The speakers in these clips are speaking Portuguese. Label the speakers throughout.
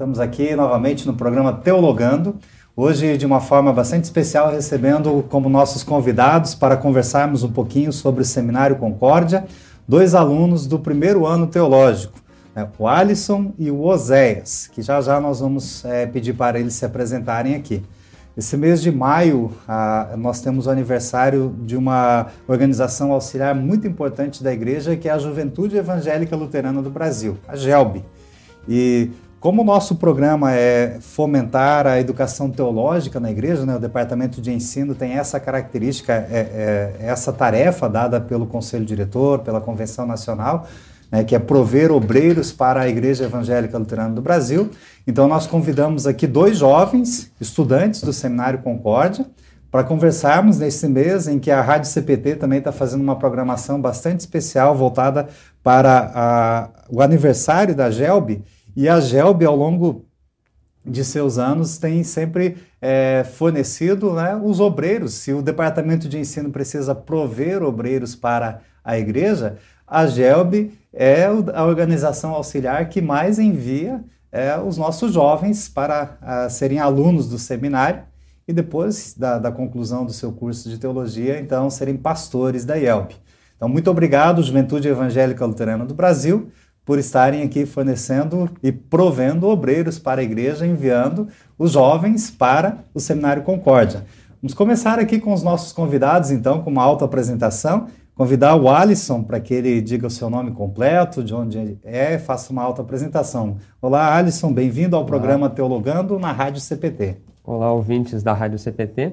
Speaker 1: Estamos aqui novamente no programa Teologando. Hoje, de uma forma bastante especial, recebendo como nossos convidados para conversarmos um pouquinho sobre o Seminário Concórdia, dois alunos do primeiro ano teológico, né, o Alisson e o Oséias, que já já nós vamos é, pedir para eles se apresentarem aqui. Esse mês de maio, nós temos o aniversário de uma organização auxiliar muito importante da igreja, que é a Juventude Evangélica Luterana do Brasil, a GELB. E como o nosso programa é fomentar a educação teológica na igreja, né, o departamento de ensino tem essa característica, é, é, essa tarefa dada pelo Conselho Diretor, pela Convenção Nacional, né, que é prover obreiros para a Igreja Evangélica Luterana do Brasil. Então, nós convidamos aqui dois jovens estudantes do Seminário Concórdia para conversarmos nesse mês em que a Rádio CPT também está fazendo uma programação bastante especial voltada para a, o aniversário da GELB e a GELB, ao longo de seus anos, tem sempre é, fornecido né, os obreiros. Se o departamento de ensino precisa prover obreiros para a igreja, a GELB é a organização auxiliar que mais envia é, os nossos jovens para a, serem alunos do seminário e depois da, da, conclusão do seu curso de teologia, então, serem pastores da IELB. Então, muito obrigado, Juventude Evangélica Luterana do Brasil, por estarem aqui fornecendo e provendo obreiros para a igreja, enviando os jovens para o Seminário Concórdia. Vamos começar aqui com os nossos convidados, então, com uma auto-apresentação. Convidar o Alisson para que ele diga o seu nome completo, de onde ele é, faça uma auto-apresentação. Olá, Alisson, bem-vindo ao Olá. programa Teologando na Rádio CPT.
Speaker 2: Olá, ouvintes da Rádio CPT.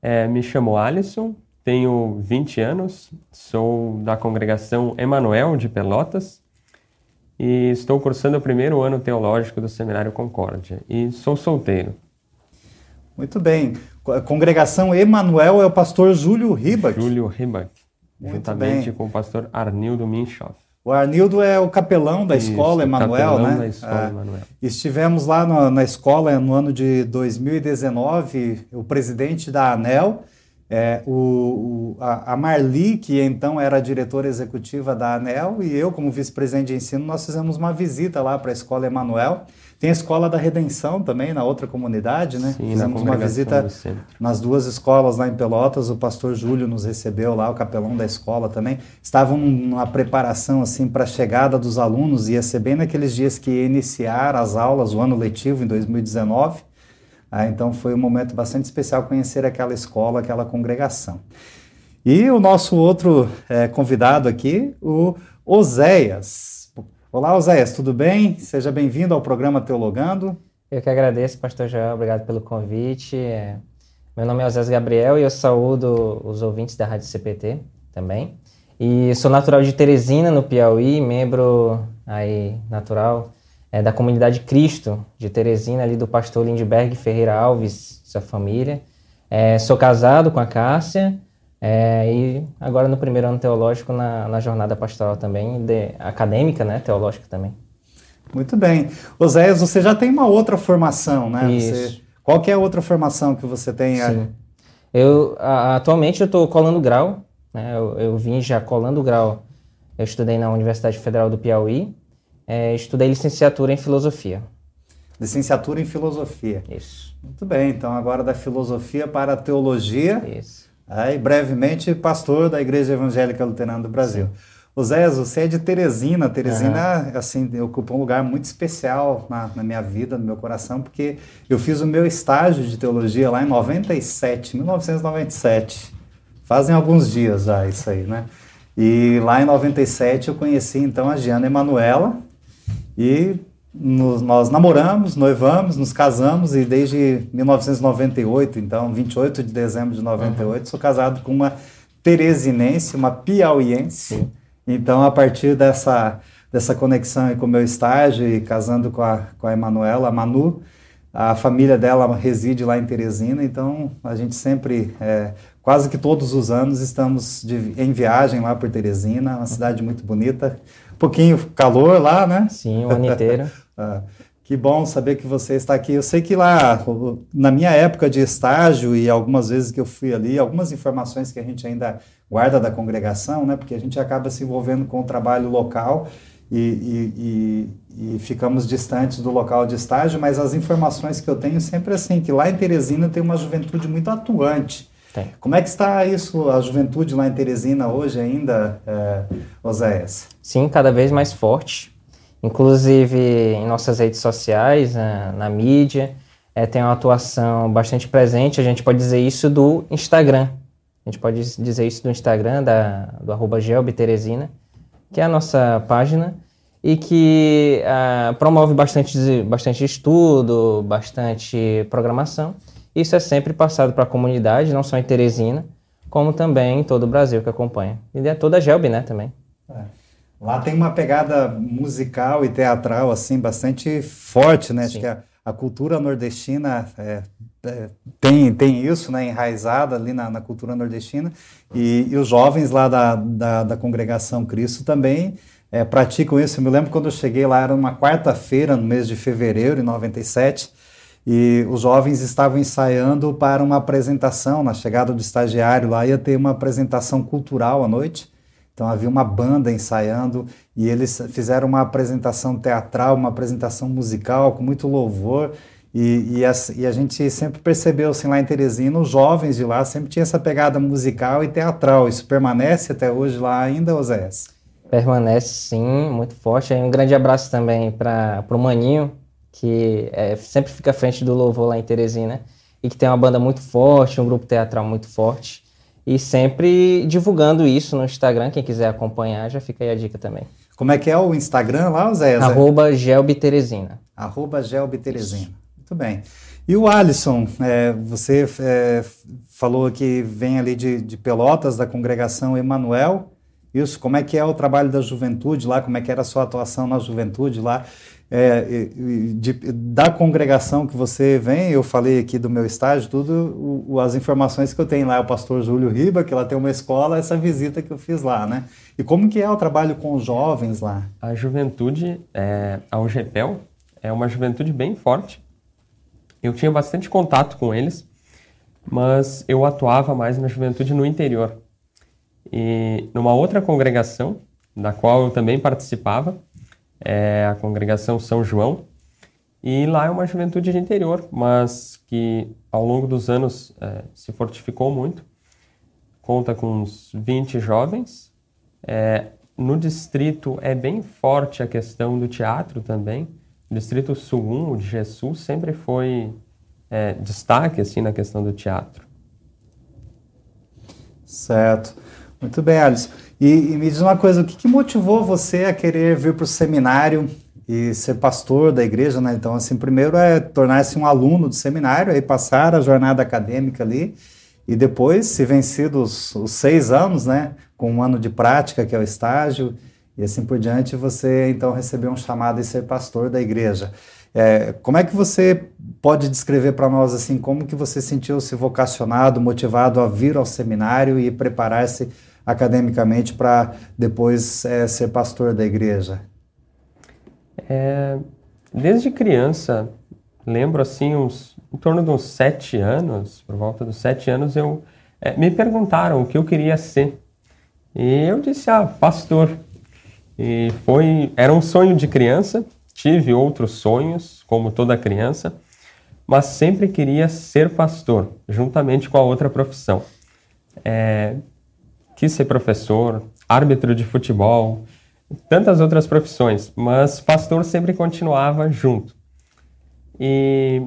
Speaker 2: É, me chamo Alisson, tenho 20 anos, sou da congregação Emanuel de Pelotas e estou cursando o primeiro ano teológico do Seminário Concórdia e sou solteiro.
Speaker 1: Muito bem. A congregação Emanuel é o pastor Júlio Ribach.
Speaker 2: Júlio Ribach, juntamente bem. com o pastor Arnildo Minchoff.
Speaker 1: O Arnildo é o capelão da Isso, escola Emanuel, né? Da escola é, Emanuel. Estivemos lá no, na escola no ano de 2019, o presidente da ANEL é, o, o, a, Marli, que então era diretora executiva da ANEL, e eu, como vice-presidente de ensino, nós fizemos uma visita lá para a Escola Emanuel. Tem a Escola da Redenção também, na outra comunidade, né?
Speaker 2: Sim,
Speaker 1: Fizemos uma visita nas duas escolas lá em Pelotas. O pastor Júlio nos recebeu lá, o capelão da escola também. Estavam numa preparação assim para a chegada dos alunos, ia ser bem naqueles dias que ia iniciar as aulas, o ano letivo em 2019. Ah, então foi um momento bastante especial conhecer aquela escola, aquela congregação. E o nosso outro é, convidado aqui, o Oséias. Olá, Oséias, tudo bem? Seja bem-vindo ao programa Teologando.
Speaker 3: Eu que agradeço, pastor João, obrigado pelo convite. Meu nome é Oséias Gabriel e eu saúdo os ouvintes da Rádio CPT também. E sou natural de Teresina, no Piauí, membro aí natural é, da comunidade Cristo de Teresina, ali do pastor Lindbergh Ferreira Alves, sua família. É, sou casado com a Cássia é, e agora no primeiro ano teológico na, na jornada pastoral também, de, acadêmica, né, teológica também.
Speaker 1: Muito bem. Oséias, você já tem uma outra formação, né? Isso. Você, qual que é a outra formação que você tem?
Speaker 3: Sim. Eu, a, atualmente eu estou colando grau, né? Eu, eu vim já colando grau. Eu estudei na Universidade Federal do Piauí, é, estudei licenciatura em filosofia.
Speaker 1: Licenciatura em filosofia.
Speaker 3: Isso.
Speaker 1: Muito bem, então agora da filosofia para a teologia.
Speaker 3: Isso.
Speaker 1: Aí, brevemente, pastor da Igreja Evangélica Luterana do Brasil. Zé, você é de Teresina. Teresina, uhum. assim, ocupa um lugar muito especial na, na, minha vida, no meu coração, porque eu fiz o meu estágio de teologia lá em 97, 1997. Fazem alguns dias já isso aí, né? E lá em 97 eu conheci então a Giana Emanuela, e nos, nós namoramos, noivamos, nos casamos e desde 1998, então 28 de dezembro de 98, uhum. sou casado com uma teresinense, uma piauiense. Sim. Então a partir dessa dessa conexão com o meu estágio e casando com a, com a Emanuela, a Manu, a família dela reside lá em Teresina, então a gente sempre, é, quase que todos os anos, estamos de, em viagem lá por Teresina, uma cidade muito bonita pouquinho calor lá, né?
Speaker 3: Sim, o ano inteiro.
Speaker 1: ah, que bom saber que você está aqui. Eu sei que lá, na minha época de estágio e algumas vezes que eu fui ali, algumas informações que a gente ainda guarda da congregação, né? Porque a gente acaba se envolvendo com o trabalho local e, e, e, e, ficamos distantes do local de estágio, mas as informações que eu tenho sempre assim, que lá em Teresina tem uma juventude muito atuante. Tem. Como é que está isso, a juventude lá em Teresina hoje ainda, é, Oséias?
Speaker 3: Sim, cada vez mais forte. Inclusive em nossas redes sociais, na, na mídia, é, tem uma atuação bastante presente. A gente pode dizer isso do Instagram. A gente pode dizer isso do Instagram, da, do arroba Teresina, que é a nossa página e que promove bastante, bastante estudo, bastante programação. Isso é sempre passado para a comunidade, não só em Teresina, como também em todo o Brasil que acompanha. E é toda a Gelb, né, também. É.
Speaker 1: Lá tem uma pegada musical e teatral, assim, bastante forte, né? Sim. Acho que a, a cultura nordestina é, é, tem, tem isso, né? Enraizada ali na, na cultura nordestina. E, e, os jovens lá da, da, da congregação Cristo também é, praticam isso. Eu me lembro quando eu cheguei lá, era uma quarta-feira, no mês de fevereiro, em 97, e os jovens estavam ensaiando para uma apresentação, na chegada do estagiário lá ia ter uma apresentação cultural à noite, então havia uma banda ensaiando e eles fizeram uma apresentação teatral, uma apresentação musical com muito louvor, e, e, a, e, a, gente sempre percebeu, assim, lá em Teresina, os jovens de lá sempre tinham essa pegada musical e teatral. Isso permanece até hoje lá ainda, Oséias?
Speaker 3: Permanece, sim, muito forte. um grande abraço também para o Maninho, que é, sempre fica à frente do louvor lá em Teresina e que tem uma banda muito forte, um grupo teatral muito forte e sempre divulgando isso no Instagram. Quem quiser acompanhar, já fica aí a dica também.
Speaker 1: Como é que é o Instagram lá, Zé?
Speaker 3: Arroba Gelbiteresina.
Speaker 1: Arroba Gelbiteresina. Muito bem. E o Alisson, é, você é, falou que vem ali de, de Pelotas, da congregação Emanuel. Isso, como é que é o trabalho da juventude lá? Como é que era a sua atuação na juventude lá? É, de, da congregação que você vem, eu falei aqui do meu estágio, tudo, o, as informações que eu tenho lá é o pastor Júlio Riba, que ela tem uma escola, essa visita que eu fiz lá, né? E como que é o trabalho com os jovens lá?
Speaker 2: A juventude, é, a UGPEL, é uma juventude bem forte. Eu tinha bastante contato com eles, mas eu atuava mais na juventude no interior. E numa outra congregação, da qual eu também participava, é a congregação São João. E lá é uma juventude de interior, mas que ao longo dos anos é, se fortificou muito. Conta com uns 20 jovens. É, no distrito é bem forte a questão do teatro também. O distrito Sul 1, o de Jesus, sempre foi é, destaque assim, na questão do teatro.
Speaker 1: Certo. Muito bem, Alice. E, e, me diz uma coisa, o que, que motivou você a querer vir para o seminário e ser pastor da igreja, né? Então, assim, primeiro é tornar-se um aluno do seminário, aí passar a jornada acadêmica ali, e depois, se vencidos os seis anos, né, com um ano de prática, que é o estágio, e assim por diante, você então recebeu um chamado e ser pastor da igreja. É, como é que você pode descrever para nós assim como que você sentiu-se vocacionado, motivado a vir ao seminário e preparar-se academicamente para depois é, ser pastor da igreja?
Speaker 2: É, desde criança, lembro assim, uns, em torno de uns sete anos, por volta dos sete anos, eu é, me perguntaram o que eu queria ser. E eu disse, ah, pastor. E foi, era um sonho de criança, tive outros sonhos, como toda criança, mas sempre queria ser pastor, juntamente com a outra profissão. É, quis ser professor, árbitro de futebol, tantas outras profissões, mas pastor sempre continuava junto. E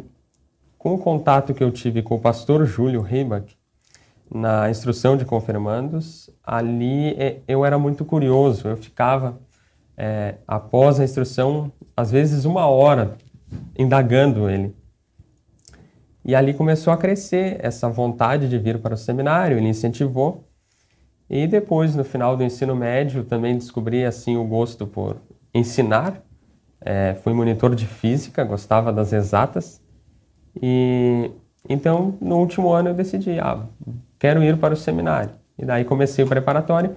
Speaker 2: com o contato que eu tive com o pastor Júlio Ribach, na instrução de confirmandos, ali é, eu era muito curioso, eu ficava, é, após a instrução, às vezes uma hora, indagando ele. E ali começou a crescer essa vontade de vir para o seminário, ele incentivou, e depois, no final do ensino médio, também descobri assim o gosto por ensinar. É, fui monitor de física, gostava das exatas. E então, no último ano, eu decidi, ah, quero ir para o seminário. E daí comecei o preparatório.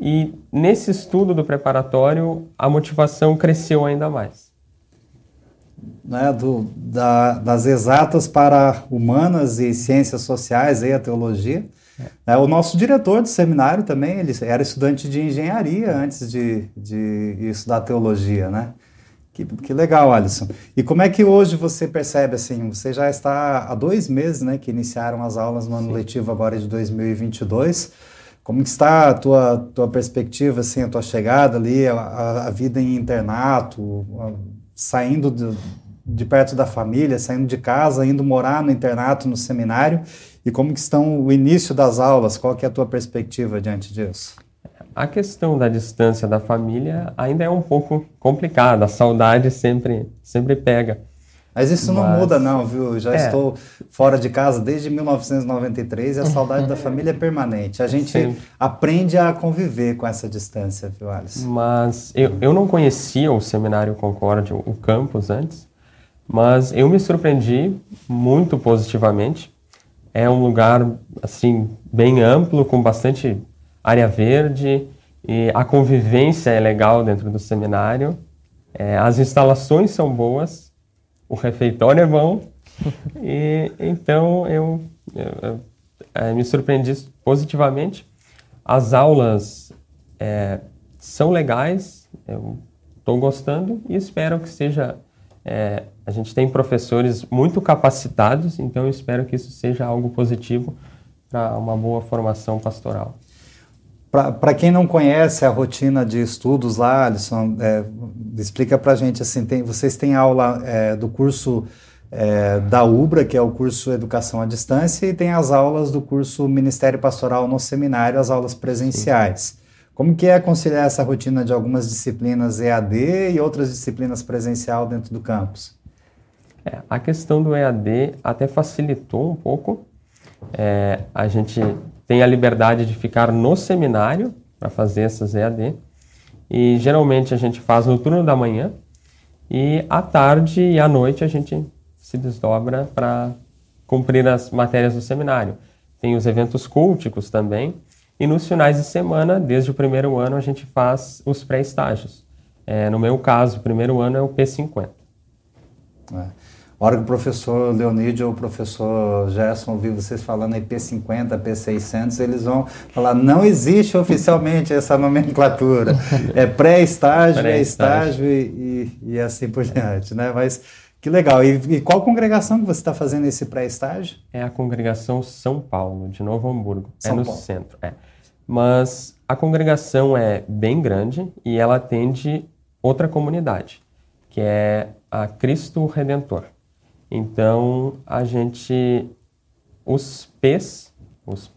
Speaker 2: E nesse estudo do preparatório, a motivação cresceu ainda mais.
Speaker 1: Né, do, da, das exatas para humanas e ciências sociais, aí a teologia. É, o nosso diretor de seminário também, ele era estudante de engenharia antes de, de estudar teologia, né? Que, que legal, Alisson. E como é que hoje você percebe, assim, você já está há dois meses, né, que iniciaram as aulas no ano Sim. letivo agora de 2022, como está a tua, tua perspectiva, assim, a tua chegada ali, a, a vida em internato, a, saindo de, de perto da família, saindo de casa, indo morar no internato, no seminário, e como que estão o início das aulas, qual que é a tua perspectiva diante disso?
Speaker 2: A questão da distância da família ainda é um pouco complicada, a saudade sempre, sempre pega.
Speaker 1: Mas isso Mas... não muda não, viu? Já é. estou fora de casa desde 1993 e a saudade da família é permanente. A gente Sim. aprende a conviver com essa distância, viu, Alice?
Speaker 2: Mas eu, eu não conhecia o Seminário Concórdia, o campus antes, mas eu me surpreendi muito positivamente. É um lugar, assim, bem amplo, com bastante área verde e a convivência é legal dentro do seminário. É, as instalações são boas, o refeitório é bom e então eu, eu, eu, eu me surpreendi positivamente. As aulas é, são legais, eu estou gostando e espero que seja. É, a gente tem professores muito capacitados, então eu espero que isso seja algo positivo para uma boa formação pastoral.
Speaker 1: Para quem não conhece a rotina de estudos lá, Alisson, é, explica para a gente assim, tem, vocês têm aula é, do curso é, da UBRA, que é o curso Educação à Distância, e tem as aulas do curso Ministério Pastoral no Seminário, as aulas presenciais. Sim. Como que é conciliar essa rotina de algumas disciplinas EAD e outras disciplinas presencial dentro do campus?
Speaker 2: É, a questão do EAD até facilitou um pouco. É, a gente tem a liberdade de ficar no seminário para fazer essas EAD. E geralmente a gente faz no turno da manhã e à tarde e à noite a gente se desdobra para cumprir as matérias do seminário. Tem os eventos culticos também. E nos finais de semana, desde o primeiro ano, a gente faz os pré-estágios. É, no meu caso, o primeiro ano é o P50.
Speaker 1: É. A hora que o professor Leonídio ou o professor Gerson ouvir vocês falando aí P50, P600, eles vão falar, não existe oficialmente essa nomenclatura. É pré-estágio, pré é estágio e, e, e, assim por diante, né? Mas que legal. E, e qual congregação que você está fazendo esse pré-estágio?
Speaker 2: É a congregação São Paulo, de Novo Hamburgo. É São é no Paulo. centro, é. Mas a congregação é bem grande e ela atende outra comunidade, que é a Cristo Redentor. Então, a gente, os P's, os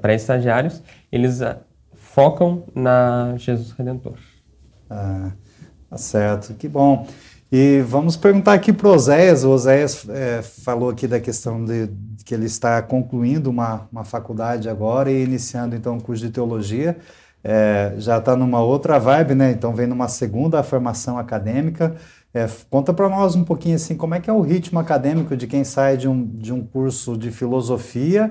Speaker 2: pré-estagiários, eles ah, focam na Jesus Redentor.
Speaker 1: Ah, tá certo, que bom. E vamos perguntar aqui para o Oséias. O Oséias é, falou aqui da questão de, de, que ele está concluindo uma, uma faculdade agora e iniciando então um curso de teologia. É, já está numa outra vibe, né? Então vem numa segunda formação acadêmica. É, conta para nós um pouquinho assim, como é que é o ritmo acadêmico de quem sai de um, de um curso de filosofia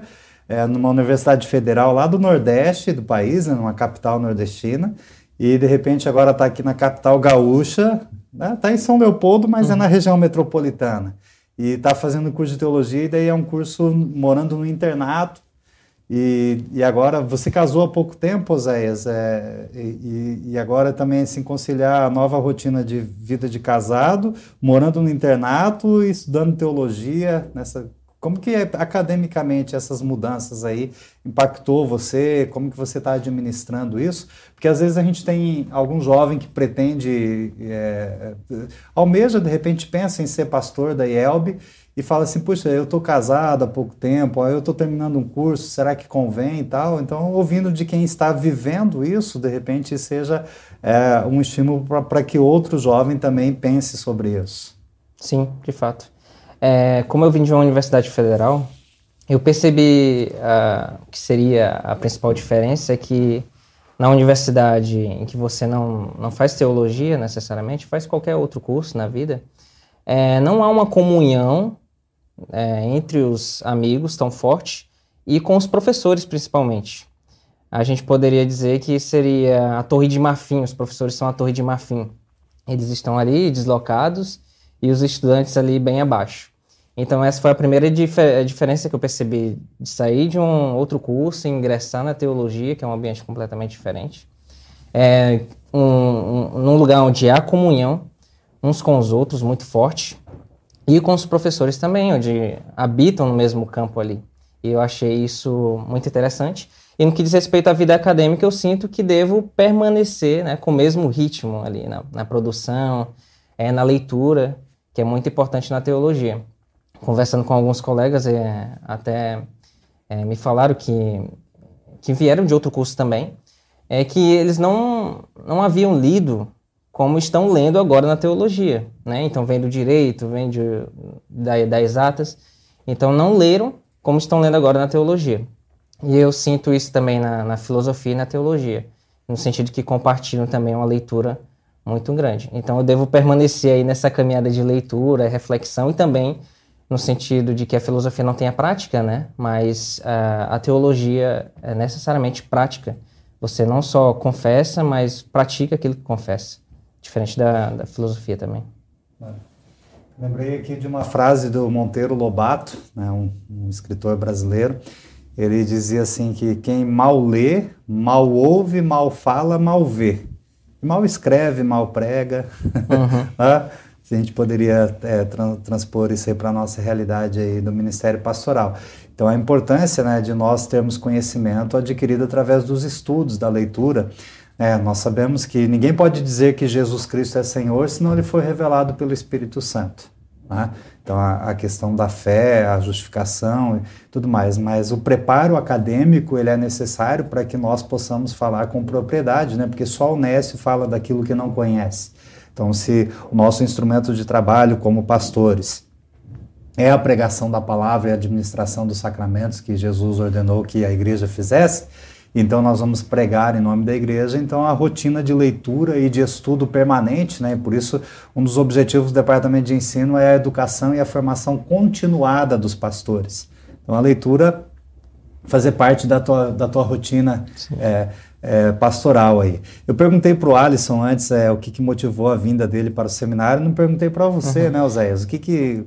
Speaker 1: é, numa universidade federal lá do Nordeste do país, né, numa capital nordestina, e de repente agora está aqui na capital gaúcha, está né, tá em São Leopoldo, mas uhum. é na uhum. região metropolitana. E está fazendo curso de teologia, e daí é um curso morando no internato, e, e agora, você casou há pouco tempo, Zéias, é, e, e, agora também se assim, conciliar a nova rotina de vida de casado, morando no internato e estudando teologia, nessa, como que academicamente essas mudanças aí impactou você? Como que você está administrando isso? Porque às vezes a gente tem algum jovem que pretende, é, almeja, de repente pensa em ser pastor da IELB e fala assim, puxa, eu estou casado há pouco tempo, eu estou terminando um curso, será que convém e tal? Então, ouvindo de quem está vivendo isso, de repente seja é, um estímulo para que outro jovem também pense sobre isso.
Speaker 3: Sim, de fato. É, como eu vim de uma universidade federal, eu percebi uh, que seria a principal diferença é que na universidade em que você não, não faz teologia necessariamente, faz qualquer outro curso na vida, é, não há uma comunhão é, entre os amigos tão forte e com os professores principalmente. A gente poderia dizer que seria a torre de marfim, os professores são a torre de marfim. Eles estão ali deslocados e os estudantes ali bem abaixo. Então, essa foi a primeira dif diferença que eu percebi de sair de um outro curso e ingressar na teologia, que é um ambiente completamente diferente. É um, um, num lugar onde há comunhão uns com os outros muito forte e com os professores também, onde habitam no mesmo campo ali. E eu achei isso muito interessante. E no que diz respeito à vida acadêmica, eu sinto que devo permanecer né, com o mesmo ritmo ali na, na produção, é, na leitura, que é muito importante na teologia conversando com alguns colegas, é, até é, me falaram que, que vieram de outro curso também, é que eles não, não haviam lido como estão lendo agora na teologia, né? Então vem do direito, vem de, da, das exatas, então não leram como estão lendo agora na teologia. E eu sinto isso também na, na filosofia e na teologia, no sentido que compartilham também uma leitura muito grande. Então eu devo permanecer aí nessa caminhada de leitura, reflexão e também no sentido de que a filosofia não tem a prática, né? Mas uh, a teologia é necessariamente prática. Você não só confessa, mas pratica aquilo que confessa. Diferente da, da filosofia também. É.
Speaker 1: Lembrei aqui de uma frase do Monteiro Lobato, né, um, um escritor brasileiro. Ele dizia assim que quem mal lê, mal ouve, mal fala, mal vê. Mal escreve, mal prega. Uhum. se a gente poderia é, tra transpor isso aí para a nossa realidade aí do Ministério Pastoral. Então, a importância né, de nós termos conhecimento adquirido através dos estudos, da leitura. É, nós sabemos que ninguém pode dizer que Jesus Cristo é Senhor se não ele foi revelado pelo Espírito Santo. Né? Então, a, a, questão da fé, a justificação e tudo mais. Mas o preparo acadêmico ele é necessário para que nós possamos falar com propriedade, né? porque só o Nécio fala daquilo que não conhece. Então, se o nosso instrumento de trabalho como pastores é a pregação da palavra e a administração dos sacramentos que Jesus ordenou que a igreja fizesse, então nós vamos pregar em nome da igreja, então a rotina de leitura e de estudo permanente, né? Por isso um dos objetivos do departamento de ensino é a educação e a formação continuada dos pastores. Então a leitura fazer parte da tua, da tua rotina é, é, pastoral aí. Eu perguntei para o Alisson antes é, o que, que, motivou a vinda dele para o seminário, não perguntei para você, uhum. né, Oséias? O que, que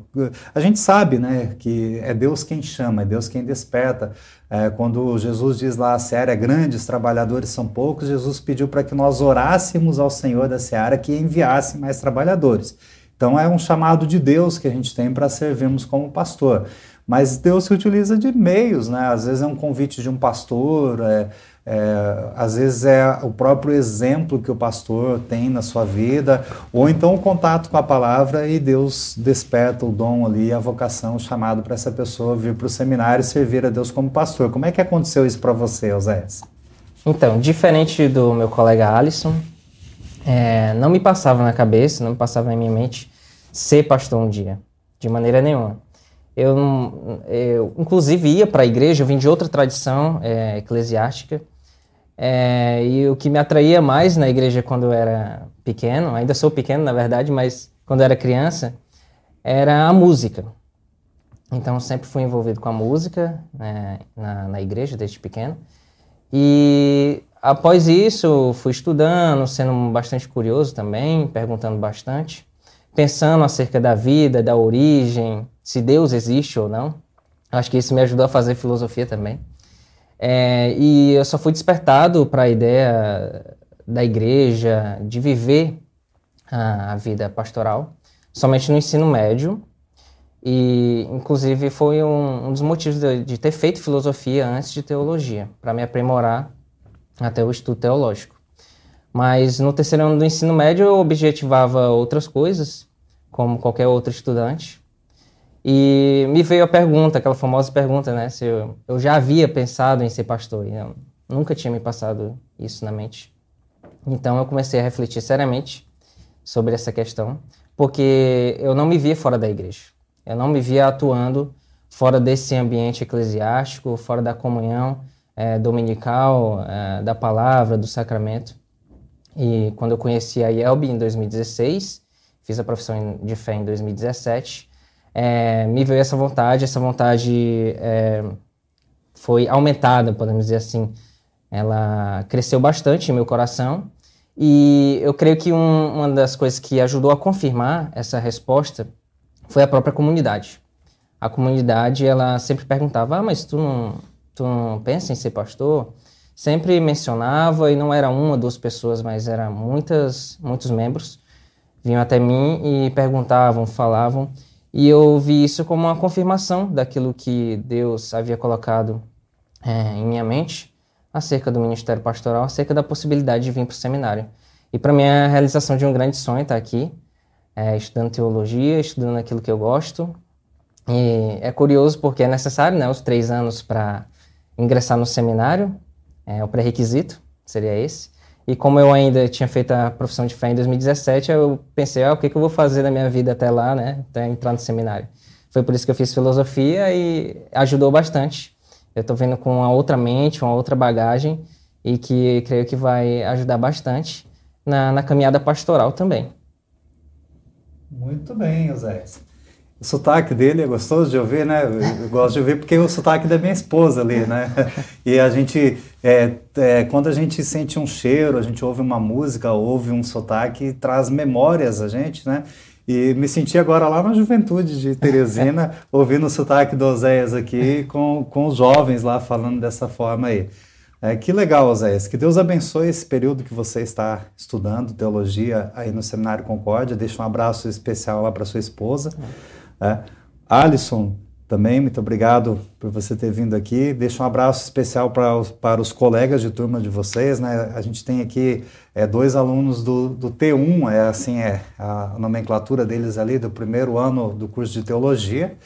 Speaker 1: a gente sabe, né, que é Deus quem chama, é Deus quem desperta. É, quando Jesus diz lá a seara é grande, os trabalhadores são poucos, Jesus pediu para que nós orássemos ao Senhor da seara que enviasse mais trabalhadores. Então é um chamado de Deus que a gente tem para servirmos como pastor. Mas Deus se utiliza de meios, né? Às vezes é um convite de um pastor, é, é, às vezes é o próprio exemplo que o pastor tem na sua vida, ou então o contato com a palavra e Deus desperta o dom ali, a vocação, o chamado para essa pessoa vir para o seminário e servir a Deus como pastor. Como é que aconteceu isso para você, Oséias?
Speaker 3: Então, diferente do meu colega Alisson, é, não me passava na cabeça, não me passava na minha mente ser pastor um dia, de maneira nenhuma. Eu, eu inclusive, ia para a igreja, eu vim de outra tradição é, eclesiástica, é, e o que me atraía mais na igreja quando eu era pequeno, ainda sou pequeno na verdade, mas quando eu era criança, era a música. Então sempre fui envolvido com a música né, na, na igreja desde pequeno. E após isso fui estudando, sendo bastante curioso também, perguntando bastante, pensando acerca da vida, da origem, se Deus existe ou não. Acho que isso me ajudou a fazer filosofia também. É, e eu só fui despertado para a ideia da igreja, de viver a, a, vida pastoral, somente no ensino médio. E, inclusive, foi um, um dos motivos de, de, ter feito filosofia antes de teologia, para me aprimorar até o estudo teológico. Mas no terceiro ano do ensino médio eu objetivava outras coisas, como qualquer outro estudante, e me veio a pergunta, aquela famosa pergunta, né? Se eu, eu já havia pensado em ser pastor. Eu nunca tinha me passado isso na mente. Então eu comecei a refletir seriamente sobre essa questão, porque eu não me via fora da igreja. Eu não me via atuando fora desse ambiente eclesiástico, fora da comunhão é, dominical, é, da palavra, do sacramento. E quando eu conheci a IELB em 2016, fiz a profissão de fé em 2017, é, me veio essa vontade, essa vontade é, foi aumentada, podemos dizer assim. Ela cresceu bastante em meu coração e eu creio que um, uma das coisas que ajudou a confirmar essa resposta foi a própria comunidade. a comunidade ela sempre perguntava: ah, mas tu não, tu não pensa em ser pastor? Sempre mencionava e não era uma, duas pessoas, mas era muitas, muitos membros vinham até mim e perguntavam, falavam, e eu vi isso como uma confirmação daquilo que Deus havia colocado é, em minha mente acerca do ministério pastoral, acerca da possibilidade de vir para o seminário. E para mim é a realização de um grande sonho estar aqui, é, estudando teologia, estudando aquilo que eu gosto. E é curioso porque é necessário né, os três anos para ingressar no seminário, é, o pré-requisito seria esse. E como eu ainda tinha feito a profissão de fé em 2017, eu pensei, ah, o que, que eu vou fazer na minha vida até lá, né? Até entrar no seminário. Foi por isso que eu fiz filosofia e ajudou bastante. Eu estou vendo com uma outra mente, uma outra bagagem e que creio que vai ajudar bastante na, na caminhada pastoral também.
Speaker 1: Muito bem, José. O sotaque dele é gostoso de ouvir, né? Eu gosto de ouvir porque é o sotaque da minha esposa ali, né? E a gente, é, é, quando a gente sente um cheiro, a gente ouve uma música, ouve um sotaque, traz memórias a gente, né? E me senti agora lá na juventude de Teresina, ouvindo o sotaque do Oséias aqui, com, com os jovens lá falando dessa forma aí. É, que legal, Oséias. Que Deus abençoe esse período que você está estudando teologia aí no Seminário Concórdia. Deixa um abraço especial lá para sua esposa. É. Alisson, também, muito obrigado por você ter vindo aqui. Deixa um abraço especial para os, para os colegas de turma de vocês. Né? A gente tem aqui é, dois alunos do, do T1, é assim é a nomenclatura deles ali, do primeiro ano do curso de teologia.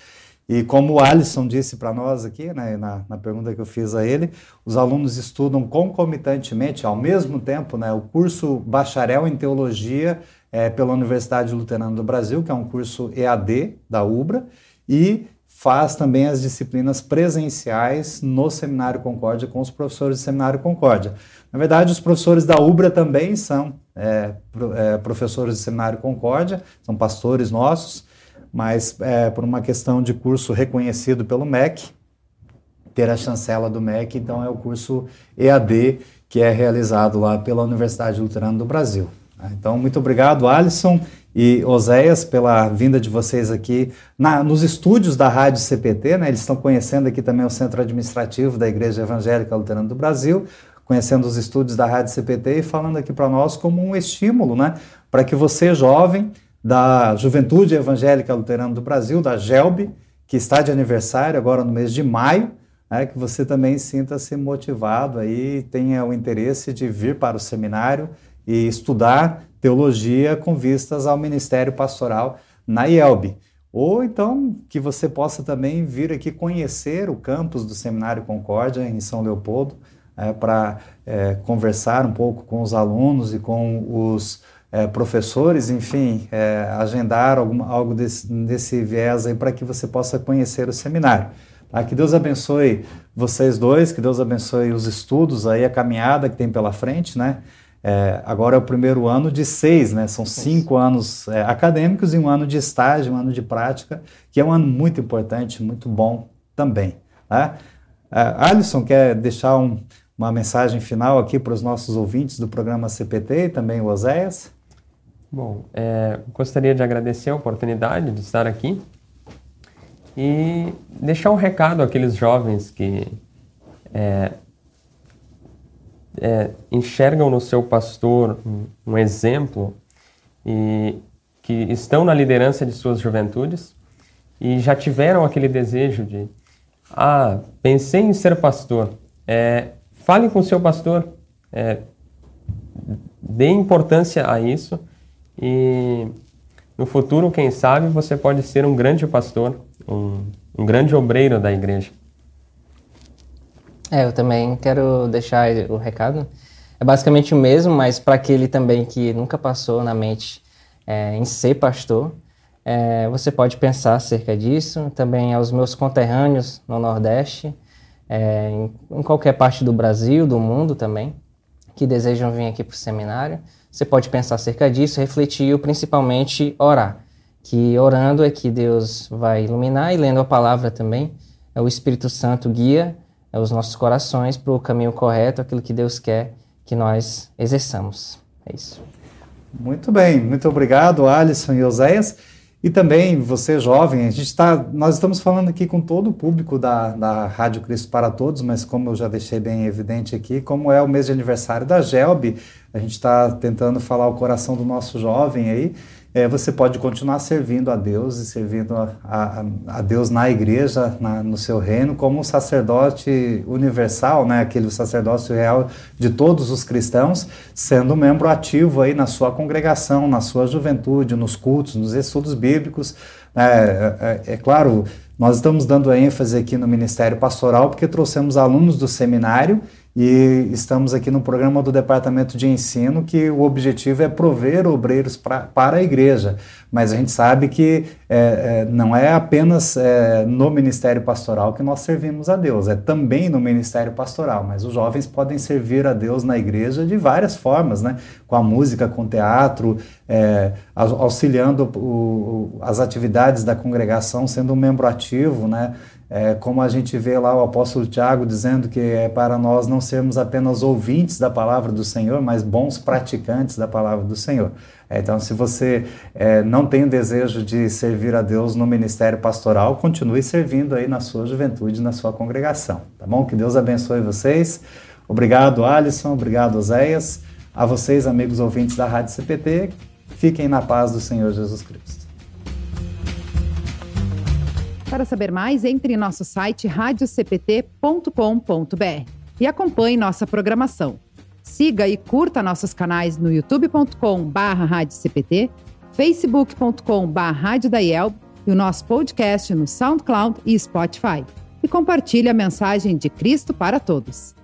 Speaker 1: E como o Alisson disse para nós aqui, né, na, na, pergunta que eu fiz a ele, os alunos estudam concomitantemente, ao mesmo tempo, né, o curso bacharel em teologia é, pela Universidade Luterana do Brasil, que é um curso EAD da UBRA, e faz também as disciplinas presenciais no Seminário Concórdia com os professores do Seminário Concórdia. Na verdade, os professores da UBRA também são é, é, professores do Seminário Concórdia, são pastores nossos, mas é, por uma questão de curso reconhecido pelo MEC, ter a chancela do MEC, então é o curso EAD que é realizado lá pela Universidade Luterana do Brasil. Então, muito obrigado, Alisson e Oséias, pela vinda de vocês aqui na, nos estúdios da Rádio CPT. Né? Eles estão conhecendo aqui também o Centro Administrativo da Igreja Evangélica Luterana do Brasil, conhecendo os estúdios da Rádio CPT e falando aqui para nós como um estímulo né? para que você, jovem, da Juventude Evangélica Luterana do Brasil, da GELB, que está de aniversário agora no mês de maio, né, que você também sinta-se motivado aí, tenha o interesse de vir para o seminário e estudar teologia com vistas ao ministério pastoral na IELB. Ou então que você possa também vir aqui conhecer o campus do Seminário Concórdia em São Leopoldo, é, para é, conversar um pouco com os alunos e com os é, professores, enfim, é, agendar alguma, algo desse, desse viés aí para que você possa conhecer o seminário. Tá? Que Deus abençoe vocês dois, que Deus abençoe os estudos aí, a caminhada que tem pela frente, né? É, agora é o primeiro ano de seis, né? São cinco anos é, acadêmicos e um ano de estágio, um ano de prática, que é um ano muito importante, muito bom também. Né? É, Alisson quer deixar um, uma mensagem final aqui para os nossos ouvintes do programa CPT e também o Oséias?
Speaker 2: Bom, é, gostaria de agradecer a oportunidade de estar aqui e deixar um recado àqueles jovens que é, é, enxergam no seu pastor um, exemplo e que estão na liderança de suas juventudes e já tiveram aquele desejo de ah, pensei em ser pastor. É, fale com o seu pastor, é, dê importância a isso e no futuro, quem sabe, você pode ser um grande pastor, um, um grande obreiro da igreja.
Speaker 3: É, eu também quero deixar o recado. É basicamente o mesmo, mas para aquele também que nunca passou na mente é, em ser pastor, é, você pode pensar acerca disso. Também aos meus conterrâneos no Nordeste, é, em, em, qualquer parte do Brasil, do mundo também, que desejam vir aqui para o seminário. Você pode pensar acerca disso, refletir e principalmente orar. Que orando é que Deus vai iluminar e lendo a palavra também, é o Espírito Santo guia os nossos corações para o caminho correto, aquilo que Deus quer que nós exerçamos. É isso.
Speaker 1: Muito bem, muito obrigado, Alisson e Oséias. E também você jovem, a gente está, nós estamos falando aqui com todo o público da, da Rádio Cristo para Todos, mas como eu já deixei bem evidente aqui, como é o mês de aniversário da Gelb, a gente está tentando falar o coração do nosso jovem aí é, você pode continuar servindo a Deus e servindo a, a, a Deus na igreja, na, no seu reino, como um sacerdote universal, né, aquele sacerdócio real de todos os cristãos, sendo membro ativo aí na sua congregação, na sua juventude, nos cultos, nos estudos bíblicos. É, é, é, é claro, nós estamos dando ênfase aqui no ministério pastoral porque trouxemos alunos do seminário e estamos aqui no programa do Departamento de Ensino, que o objetivo é prover obreiros pra, para a igreja. Mas a gente sabe que é, é, não é apenas é, no ministério pastoral que nós servimos a Deus, é também no ministério pastoral. Mas os jovens podem servir a Deus na igreja de várias formas, né? com a música, com o teatro, é, auxiliando o, as atividades da congregação, sendo um membro ativo, né? É, como a gente vê lá o apóstolo Tiago dizendo que é para nós não sermos apenas ouvintes da palavra do Senhor, mas bons praticantes da palavra do Senhor. É, então, se você é, não tem o desejo de servir a Deus no ministério pastoral, continue servindo aí na sua juventude, na sua congregação, tá bom? Que Deus abençoe vocês. Obrigado, Alisson. Obrigado, Oséias. A vocês, amigos ouvintes da Rádio CPT, fiquem na paz do Senhor Jesus Cristo.
Speaker 4: Para saber mais, entre em nosso site radiocpt.com.br e acompanhe nossa programação. Siga e curta nossos canais no youtube.com/radiocpt, facebook.com/radiodaiel e o nosso podcast no SoundCloud e Spotify. E compartilhe a mensagem de Cristo para todos.